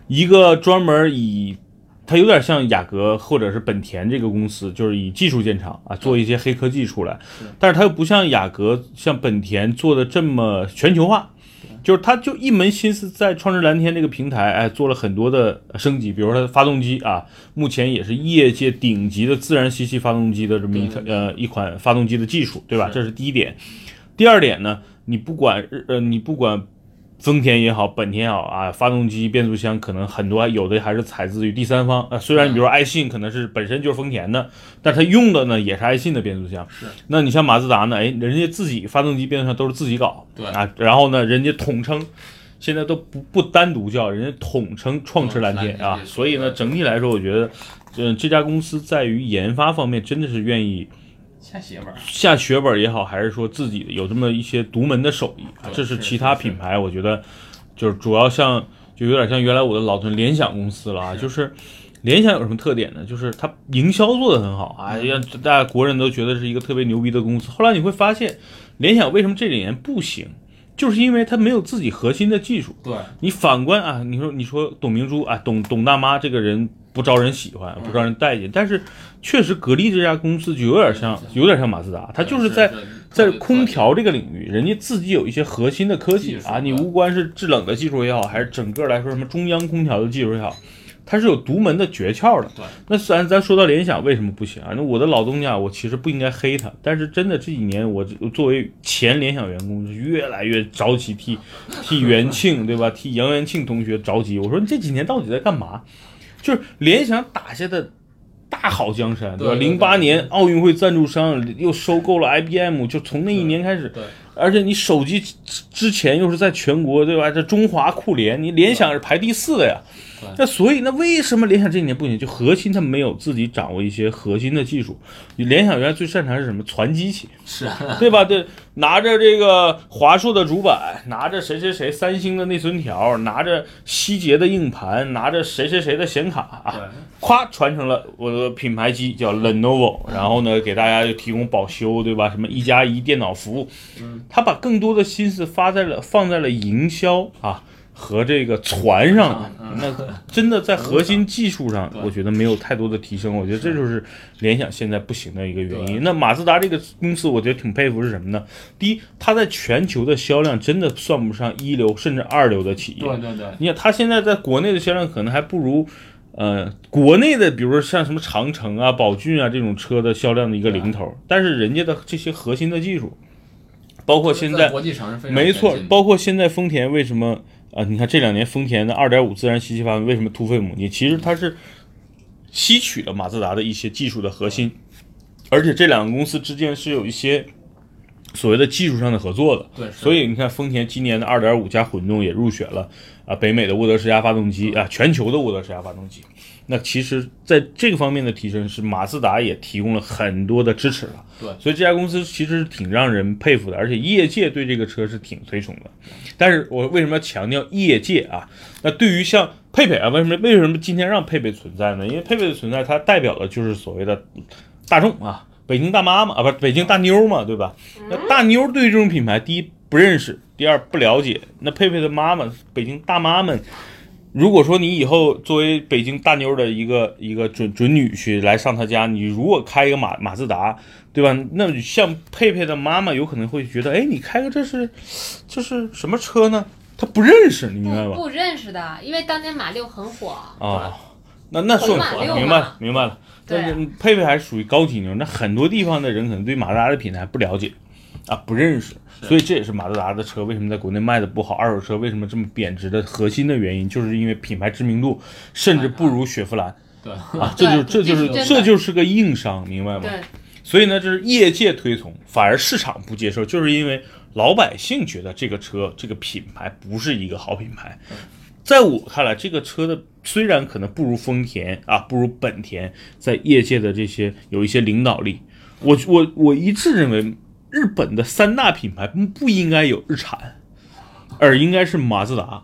Speaker 1: 一个专门以它有点像雅阁或者是本田这个公司，就是以技术见长啊，做一些黑科技出来，但是它又不像雅阁、像本田做的这么全球化。就是他就一门心思在创世蓝天这个平台，哎，做了很多的升级，比如说它的发动机啊，目前也是业界顶级的自然吸气发动机的这么一呃一款发动机的技术，对吧？这是第一点。第二点呢，你不管呃你不管丰田也好，本田也好啊，发动机、变速箱可能很多有的还是采自于第三方啊。虽然你比如说爱信可能是本身就是丰田的，但它用的呢也是爱信的变速箱。
Speaker 2: 是，
Speaker 1: 那你像马自达呢，哎，人家自己发动机、变速箱都是自己搞，
Speaker 2: 对
Speaker 1: 啊，然后呢，人家统称。现在都不不单独叫，人家统称创驰蓝天啊，所以呢，整体来说，我觉得，嗯，这家公司在于研发方面真的是愿意
Speaker 2: 下血本儿。
Speaker 1: 下血本也好，还是说自己有这么一些独门的手艺这是
Speaker 2: 是
Speaker 1: 其他品牌，我觉得就是主要像就有点像原来我的老屯联想公司了啊，就是联想有什么特点呢？就是它营销做得很好啊，让大家国人都觉得是一个特别牛逼的公司。后来你会发现，联想为什么这几年不行，就是因为它没有自己核心的技术。
Speaker 2: 对，
Speaker 1: 你反观啊，你说你说董明珠啊，董董大妈这个人不招人喜欢，不招人待见，但是确实格力这家公司就有点像，有点像马自达，它就是在在空调这个领域，人家自己有一些核心的科技啊，你无关是制冷的技术也好，还是整个来说什么中央空调的技术也好。它是有独门的诀窍的。
Speaker 2: 对，
Speaker 1: 那咱咱说到联想为什么不行啊？那我的老东家，我其实不应该黑他，但是真的这几年我我作为前联想员工，是越来越着急替替元庆对吧？替杨元庆同学着急。我说你这几年到底在干嘛？就是联想打下的大好江山，对吧？零八年奥运会赞助商又收购了 IBM，就从那一年开始，
Speaker 2: 对，
Speaker 1: 而且你手机之之前又是在全国对吧？这中华酷联，你联想是排第四的呀
Speaker 2: 对。
Speaker 1: 那所以那为什么联想这几年不行？就核心它没有自己掌握一些核心的技术。联想原来最擅长是什么？传机器，
Speaker 2: 是，
Speaker 1: 对吧？对，拿着这个华硕的主板，拿着谁谁谁三星的内存条，拿着希捷的硬盘，拿着谁谁谁的显卡啊，
Speaker 2: 对，
Speaker 1: 咵传成了我的品牌机叫 Lenovo，然后呢给大家就提供保修，对吧？什么一加一电脑服务，他把更多的心思发在了放在了营销啊和这个船上了。那真的在核心技术上，我觉得没有太多的提升。我觉得这就是联想现在不行的一个原因。那马自达这个公司，我觉得挺佩服是什么呢？第一，它在全球的销量真的算不上一流甚至二流的企业。
Speaker 2: 对对对，
Speaker 1: 你看，它现在在国内的销量可能还不如，呃，国内的，比如说像什么长城啊、宝骏啊这种车的销量的一个零头，但是人家的这些核心的技术，包括现在，
Speaker 2: 国际上是非常
Speaker 1: 没错包括现在丰田为什么啊、你看这两年丰田的2.5自然吸气发动机为什么突飞猛进？其实它是吸取了马自达的一些技术的核心，而且这两个公司之间是有一些所谓的技术上的合作的。
Speaker 2: 对，
Speaker 1: 所以你看，丰田今年的2.5加混动也入选了啊，北美的沃德十佳发动机啊，全球的沃德十佳发动机。那其实在这个方面的提升是马自达也提供了很多的支持了。
Speaker 2: 对
Speaker 1: 所以这家公司其实是挺让人佩服的，而且业界对这个车是挺推崇的。但是我为什么要强调业界啊？那对于像佩佩啊，为什么为什么今天让佩佩存在呢？因为佩佩的存在，它代表的就是所谓的大众啊，北京大妈嘛，啊，不是北京大妞嘛，对吧？那大妞对于这种品牌，第一不认识，第二不了解。那佩佩的妈妈，北京大妈们，如果说你以后作为北京大妞的一个一个准准女婿来上他家，你如果开一个马马自达，对吧？那像佩佩的妈妈有可能会觉得，哎，你开个这是这是什么车呢？她不认识，你明白吧？
Speaker 3: 不不认识的，因为当年马六很火。
Speaker 1: 啊，那那算
Speaker 3: 马六嘛
Speaker 1: 明白了明白了。
Speaker 3: 对
Speaker 1: 但是佩佩还是属于高体妞，那很多地方的人可能对马自达的品牌不了解啊，不认识，所以这也是马自达的车为什么在国内卖的不好，二手车为什么这么贬值的核心的原因，就是因为品牌知名度甚至不如雪佛兰。
Speaker 2: 对，
Speaker 1: 啊，这就这就是
Speaker 3: 这
Speaker 1: 就是个硬伤，明白吗？
Speaker 3: 对，
Speaker 1: 所以呢，这是业界推崇，反而市场不接受，就是因为老百姓觉得这个车这个品牌不是一个好品牌。在我看来，这个车的虽然可能不如丰田啊，不如本田，在业界的这些有一些领导力，我我我一致认为，日本的三大品牌不应该有日产，而应该是马自达，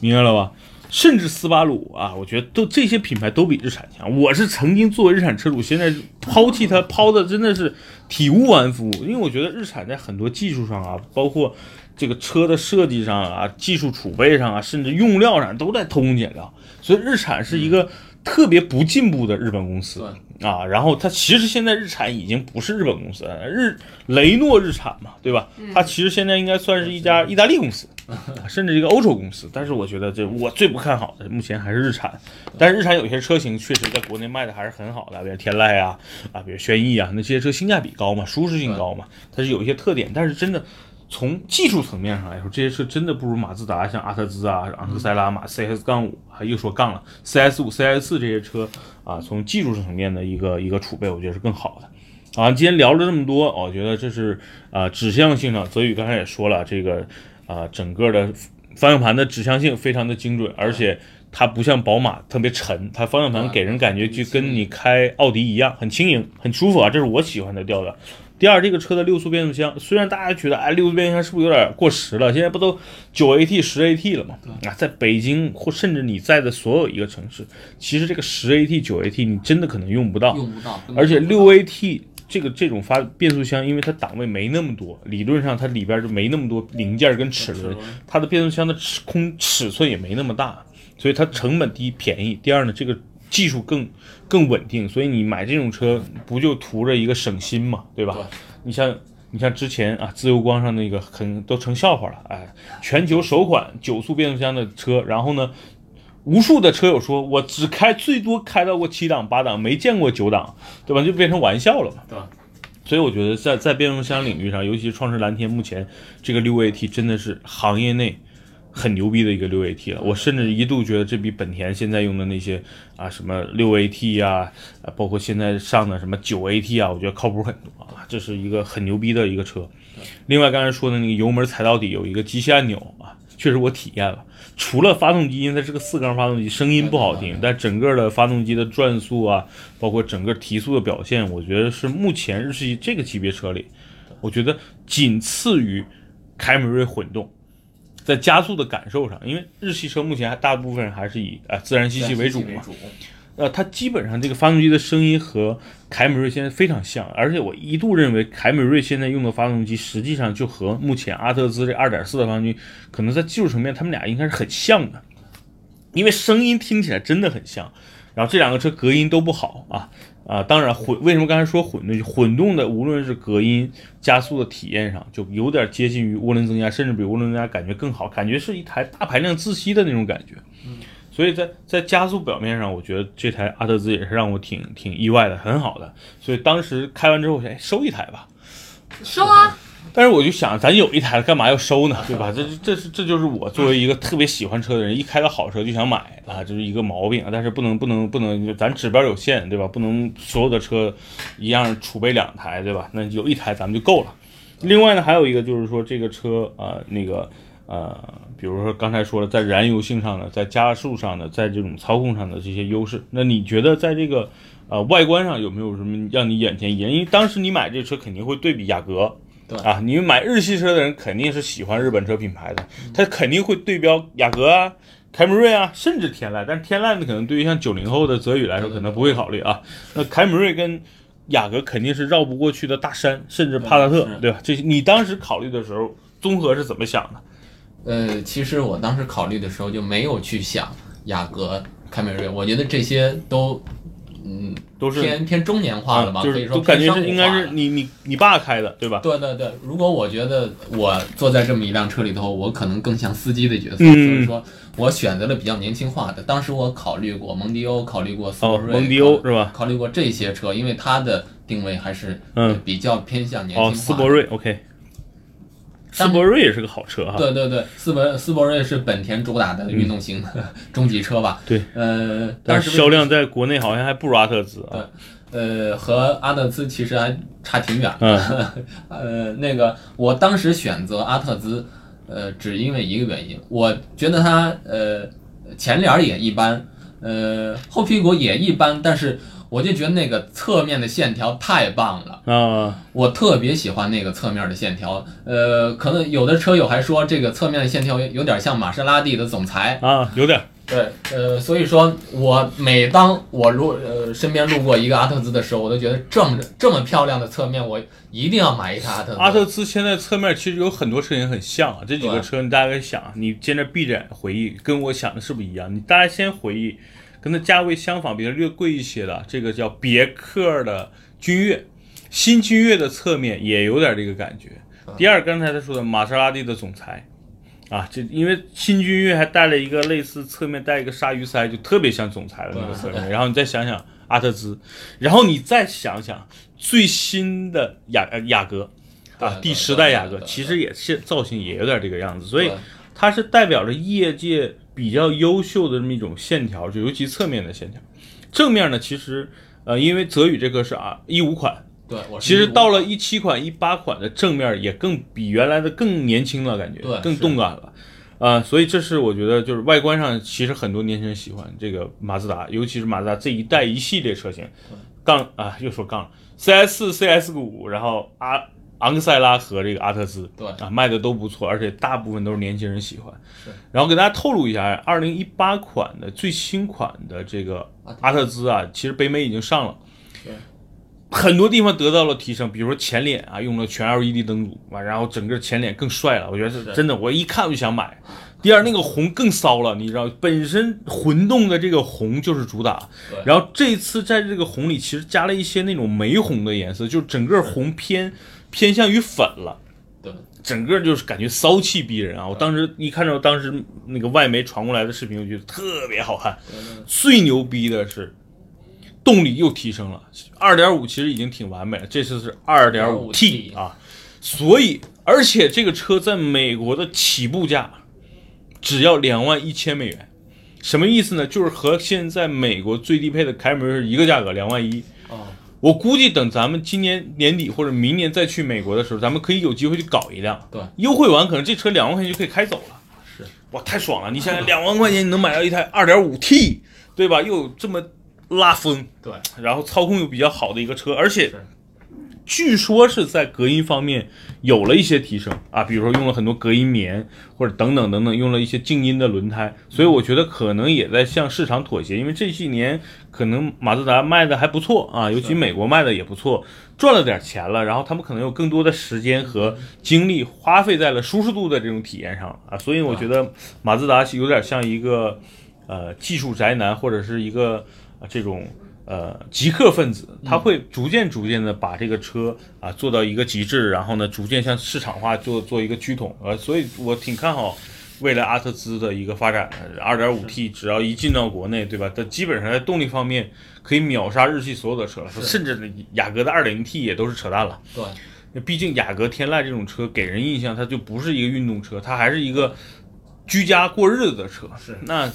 Speaker 1: 明白了吧？甚至斯巴鲁啊，我觉得都这些品牌都比日产强。我是曾经作为日产车主，现在抛弃它抛的真的是体无完肤，因为我觉得日产在很多技术上啊，包括这个车的设计上啊、技术储备上啊，甚至用料上都在偷工减料，所以日产是一个特别不进步的日本公司。啊，然后它其实现在日产已经不是日本公司了，日雷诺日产嘛，对吧？它其实现在应该算是一家意大利公司，啊甚至一个欧洲公司。但是我觉得这我最不看好的，目前还是日产。但是日产有些车型确实在国内卖的还是很好的，比如天籁啊，啊，比如轩逸啊，那些车性价比高嘛，舒适性高嘛，它是有一些特点。但是真的从技术层面上来说，这些车真的不如马自达、像阿特兹啊、昂克赛拉、马 CS 杠五，还又说杠了 CS 五、CS 四这些车啊，从技术层面的一个一个储备，我觉得是更好的。啊，今天聊了这么多，我觉得这是啊、指向性上，泽宇刚才也说了，这个啊、整个的方向盘的指向性非常的精准，而且它不像宝马特别沉，它方向盘给人感觉就跟你开奥迪一样，很轻盈，很舒服啊，这是我喜欢的调调。第二，这个车的六速变速箱，虽然大家觉得哎，六速变速箱是不是有点过时了？现在不都九 AT、十 AT 了吗？啊，在北京或甚至你在的所有一个城市，其实这个十 AT、九 AT 你真的可能用不到，
Speaker 2: 用不到，
Speaker 1: 而且六 AT 这个这种发变速箱，因为它档位没那么多，理论上它里边就没那么多零件跟齿轮，它的变速箱的尺空尺寸也没那么大，所以它成本第一便宜，第二呢，这个技术更更稳定，所以你买这种车不就图着一个省心嘛，对吧？
Speaker 2: 对
Speaker 1: 你像你像之前啊，自由光上那个很都成笑话了，哎，全球首款九速变速箱的车，然后呢，无数的车友说我只开最多开到过七档八档，没见过九档，对吧？就变成玩笑了嘛。
Speaker 2: 对吧
Speaker 1: 所以我觉得在在变速箱领域上，尤其是创世蓝天目前这个六 AT 真的是行业内很牛逼的一个六 AT 了。我甚至一度觉得这比本田现在用的那些啊什么六 AT 呀、啊，包括现在上的什么九 AT 啊，我觉得靠谱很多啊。这是一个很牛逼的一个车。另外刚才说的那个油门踩到底有一个机械按钮啊，确实我体验了。除了发动机，因为它是个四缸发动机，声音不好听，但整个的发动机的转速啊，包括整个提速的表现，我觉得是目前日系这个级别车里，我觉得仅次于凯美瑞混动。在加速的感受上，因为日系车目前还大部分还是以啊自然吸气为主嘛，呃，它基本上这个发动机的声音和凯美瑞现在非常像，而且我一度认为凯美瑞现在用的发动机实际上就和目前阿特兹这2.4的发动机，可能在技术层面他们俩应该是很像的，因为声音听起来真的很像。然后这两个车隔音都不好啊啊，当然混为什么刚才说混动？混动的无论是隔音、加速的体验上，就有点接近于涡轮增压，甚至比涡轮增压感觉更好，感觉是一台大排量自吸的那种感觉。所以在在加速表面上，我觉得这台阿特兹也是让我挺挺意外的，很好的。所以当时开完之后，我想，哎，收一台吧。
Speaker 3: 收啊，
Speaker 1: 但是我就想，咱有一台了，干嘛要收呢？对吧？这这是这就是我作为一个特别喜欢车的人，一开到好车就想买啊，这是一个毛病。但是不能不能不能，咱指标有限，对吧？不能所有的车一样储备两台，对吧？那有一台咱们就够了。另外呢，还有一个就是说这个车啊、呃那个呃，比如说刚才说了，在燃油性上的，在加速上的，在这种操控上的这些优势，那你觉得在这个呃外观上有没有什么让你眼前一亮？因为当时你买这车肯定会对比雅阁。
Speaker 2: 对
Speaker 1: 啊，你买日系车的人肯定是喜欢日本车品牌的，他肯定会对标雅阁啊、凯美瑞啊，甚至天籁。但是天籁呢，可能对于像九零后的泽宇来说，可能不会考虑啊。那凯美瑞跟雅阁肯定是绕不过去的大山，甚至帕萨特，对吧？这些你当时考虑的时候，综合是怎么想的？
Speaker 2: 呃，其实我当时考虑的时候就没有去想雅阁、凯美瑞，我觉得这些都，嗯，
Speaker 1: 都是
Speaker 2: 偏偏中年化了吧，
Speaker 1: 啊就
Speaker 2: 可以说
Speaker 1: 是都感觉是应该是你你你爸开的对吧？
Speaker 2: 对对对，如果我觉得我坐在这么一辆车里头，我可能更像司机的角色，
Speaker 1: 嗯
Speaker 2: 所以说我选择了比较年轻化的。当时我考虑过蒙迪欧，考虑过斯
Speaker 1: 哦
Speaker 2: 铂，瑞，
Speaker 1: 蒙迪欧
Speaker 2: 考
Speaker 1: 是吧？
Speaker 2: 考虑过这些车，因为它的定位还是
Speaker 1: 嗯
Speaker 2: 呃比较偏向年
Speaker 1: 哦，
Speaker 2: 轻化的。
Speaker 1: 斯铂瑞 OK，斯
Speaker 2: 但是
Speaker 1: 铂瑞也是个好车哈。
Speaker 2: 对对对，斯铂斯铂瑞是本田主打的运动型中级车吧？
Speaker 1: 对，
Speaker 2: 呃，
Speaker 1: 但是销量在国内好像还不如阿特兹啊。
Speaker 2: 呃，和阿特兹其实还差挺远。
Speaker 1: 嗯 *laughs*
Speaker 2: 呃，那个我当时选择阿特兹，呃，只因为一个原因，我觉得它呃前脸儿也一般，呃后屁股也一般，但是我就觉得那个侧面的线条太棒了，
Speaker 1: 啊，
Speaker 2: 我特别喜欢那个侧面的线条。呃，可能有的车友还说这个侧面的线条有点像玛莎拉蒂的总裁，
Speaker 1: 啊，有点
Speaker 2: 对，呃，所以说我每当我路呃身边路过一个阿特兹的时候，我都觉得这么这么漂亮的侧面，我一定要买一台阿特兹。
Speaker 1: 阿特兹现在侧面其实有很多车型很像啊，这几个车你大概想，你接着闭着眼回忆，跟我想的是不是一样？你大家先回忆，跟它价位相仿，比它略贵一些的，这个叫别克的君越，新君越的侧面也有点这个感觉。第二，刚才他说的玛莎拉蒂的总裁。啊，这因为新君越还带了一个类似侧面带一个鲨鱼鳃，就特别像总裁的那个侧面。然后你再想想阿特兹，然后你再想想最新的雅呃雅阁啊，第十代雅阁其实也是造型也有点这个样子，所以它是代表着业界比较优秀的这么一种线条，就尤其侧面的线条。正面呢，其实呃，因为泽宇这个是啊一五款，
Speaker 2: 对，我
Speaker 1: 其实到了一七款、一八款的正面也更比原来的更年轻了，感觉更
Speaker 2: 对更
Speaker 1: 动感了。啊、所以这是我觉得就是外观上，其实很多年轻人喜欢这个马自达，尤其是马自达这一代一系列车型，杠啊又说杠，CS 四、CS 五，然后阿昂克赛拉和这个阿特兹，
Speaker 2: 对
Speaker 1: 啊卖的都不错，而且大部分都是年轻人喜欢
Speaker 2: 是。
Speaker 1: 然后给大家透露一下，二零一八款的最新款的这个阿特兹啊，其实北美已经上了。
Speaker 2: 对
Speaker 1: 很多地方得到了提升，比如说前脸啊，用了全 LED 灯组啊，然后整个前脸更帅了，我觉得是
Speaker 2: 是
Speaker 1: 真的，我一看我就想买。第二，那个红更骚了，你知道，本身混动的这个红就是主打
Speaker 2: 对，
Speaker 1: 然后这次在这个红里其实加了一些那种玫红的颜色，就整个红偏偏向于粉了。
Speaker 2: 对
Speaker 1: 整个就是感觉骚气逼人啊！我当时一看到当时那个外媒传过来的视频，我觉得特别好看。最牛逼的是动力又提升了，二点五其实已经挺完美了，这次是二点五 T 啊，所以而且这个车在美国的起步价只要两万一千美元，什么意思呢？就是和现在美国最低配的凯美瑞是一个价格，两万一。
Speaker 2: 哦，
Speaker 1: 我估计等咱们今年年底或者明年再去美国的时候，咱们可以有机会去搞一辆。
Speaker 2: 对，
Speaker 1: 优惠完可能这车两万块钱就可以开走了。
Speaker 2: 是，
Speaker 1: 哇，太爽了！你想想，两万块钱你能买到一台二点五 T，对吧？又有这么拉风，
Speaker 2: 对，
Speaker 1: 然后操控又比较好的一个车，而且
Speaker 2: 是
Speaker 1: 据说是在隔音方面有了一些提升啊，比如说用了很多隔音棉或者等等等等，用了一些静音的轮胎，所以我觉得可能也在向市场妥协，因为这些年可能马自达卖的还不错啊，尤其美国卖的也不错，赚了点钱了，然后他们可能有更多的时间和精力花费在了舒适度的这种体验上啊，所以我觉得马自达有点像一个呃技术宅男或者是一个、呃、这种。呃，极客分子他会逐渐逐渐的把这个车啊做到一个极致，然后呢，逐渐向市场化做做一个趋同，呃，所以我挺看好未来阿特兹的一个发展的。二点五 T 只要一进到国内，对吧？它基本上在动力方面可以秒杀日系所有的车了，甚至雅阁的二点零 T 也都是扯淡了。
Speaker 2: 对，
Speaker 1: 毕竟雅阁、天籁这种车给人印象，它就不是一个运动车，它还是一个居家过日子的车。
Speaker 2: 是
Speaker 1: 那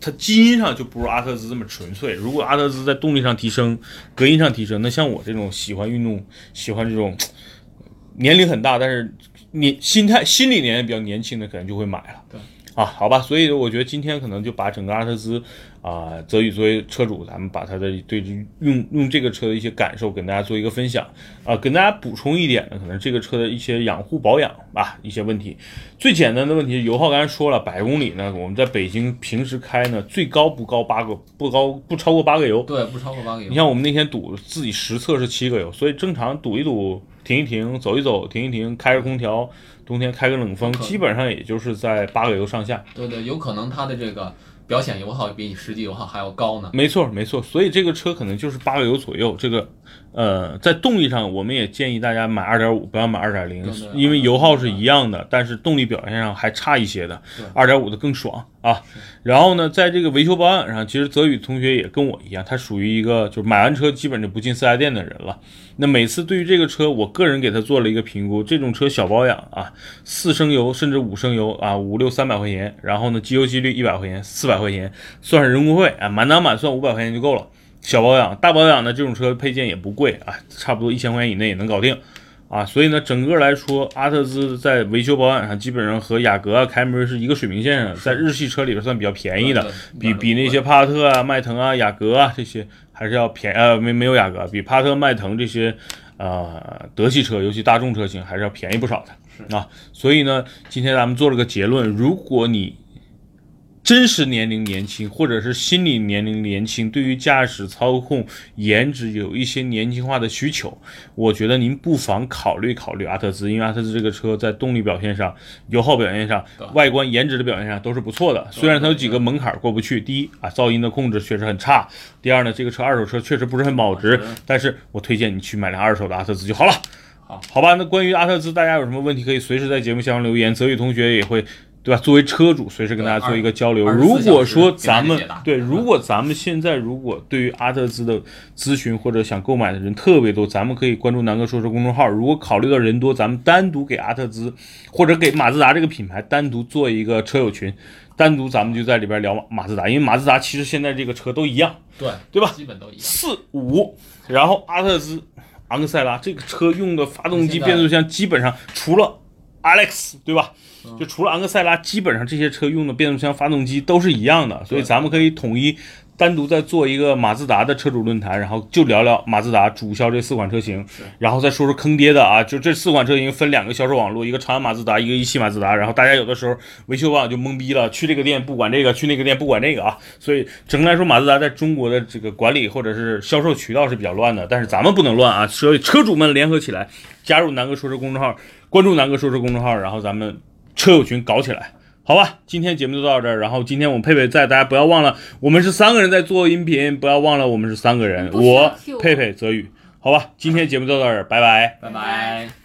Speaker 1: 它基因上就不如阿特兹这么纯粹。如果阿特兹在动力上提升、隔音上提升，那像我这种喜欢运动、喜欢这种 *tsk* 年龄很大，但是你心态、心理年龄比较年轻的，可能就会买了。
Speaker 2: 对。
Speaker 1: 啊，好吧，所以我觉得今天可能就把整个阿特兹啊，泽宇作为车主，咱们把他的对这用用这个车的一些感受跟大家做一个分享啊，跟大家补充一点呢，可能这个车的一些养护保养吧，一些问题。最简单的问题是油耗，刚才说了，百公里呢，我们在北京平时开呢，最高不高八个，不高不超过八个油。
Speaker 2: 对，不超过八个油。
Speaker 1: 你像我们那天堵自己实测是七个油，所以正常堵一堵停一停，走一走，停一停，开着空调，冬天开个冷风，基本上也就是在八个油上下。
Speaker 2: 对对，有可能它的这个表显油耗比你实际油耗还要高呢。
Speaker 1: 没错，没错，所以这个车可能就是八个油左右。这个，呃，在动力上，我们也建议大家买二点五，不要买二点零因为油耗是一样的，但是动力表现上还差一些的。二点五的更爽啊。然后呢，在这个维修保养上，其实泽宇同学也跟我一样，他属于一个就是买完车基本就不进四 S 店的人了。那每次对于这个车，我个人给他做了一个评估，这种车小保养啊，四升油甚至五升油啊，五六三百块钱，然后呢，机油机滤一百块钱，四百块钱，算上人工费啊，满打满算五百块钱就够了。小保养、大保养的，这种车配件也不贵啊，差不多一千块钱以内也能搞定啊。所以呢，整个来说，阿特兹在维修保养上基本上和雅阁啊、凯美瑞是一个水平线上，在日系车里边算比较便宜的，比比那些帕萨特啊、迈腾啊、雅阁啊这些还是要便呃没没有雅阁，比帕萨特、迈腾这些呃德系车，尤其大众车型还是要便宜不少的啊。所以呢，今天咱们做了个结论，如果你真实年龄年轻，或者是心理年龄年轻，对于驾驶、操控、颜值有一些年轻化的需求，我觉得您不妨考虑考虑阿特兹，因为阿特兹这个车在动力表现上、油耗表现上、外观颜值的表现上都是不错的。虽然它有几个门槛过不去，第一啊，噪音的控制确实很差；第二呢，这个车二手车确实不是很保值。但是我推荐你去买辆二手的阿特兹就好了。
Speaker 2: 好，
Speaker 1: 好吧，那关于阿特兹，大家有什么问题可以随时在节目下方留言，泽宇同学也会。对吧？作为车主，随时跟大家做一个交流。如果说咱们
Speaker 2: 24小时给大家解答
Speaker 1: 对，如果咱们现在如果对于阿特兹的咨询或者想购买的人特别多，咱们可以关注南哥说车公众号。如果考虑到人多，咱们单独给阿特兹或者给马自达这个品牌单独做一个车友群，单独咱们就在里边聊马马自达，因为马自达其实现在这个车都一样，
Speaker 2: 对
Speaker 1: 对吧？
Speaker 2: 基本都一样。
Speaker 1: 四五，然后阿特兹、昂克赛拉这个车用的发动机、变速箱基本上除了 Alex 对吧？
Speaker 2: 嗯。
Speaker 1: 就除了昂克赛拉，基本上这些车用的变速箱、发动机都是一样的，所以咱们可以统一单独再做一个马自达的车主论坛，然后就聊聊马自达主销这四款车型，然后再说说坑爹的啊，就这四款车型分两个销售网络，一个长安马自达，一个一汽马自达，然后大家有的时候维修保养就懵逼了，去这个店不管这个，去那个店不管这个啊，所以整个来说，马自达在中国的这个管理或者是销售渠道是比较乱的，但是咱们不能乱啊，所以车主们联合起来，加入南哥说车公众号，关注南哥说车公众号，然后咱们车友群搞起来。好吧，今天节目就到这儿。然后今天我们佩佩在，大家不要忘了，我们是三个人在做音频，不要忘了我们是三个人，
Speaker 3: 我
Speaker 1: 佩佩泽宇。好吧，今天节目就到这儿，拜拜。
Speaker 2: 拜拜。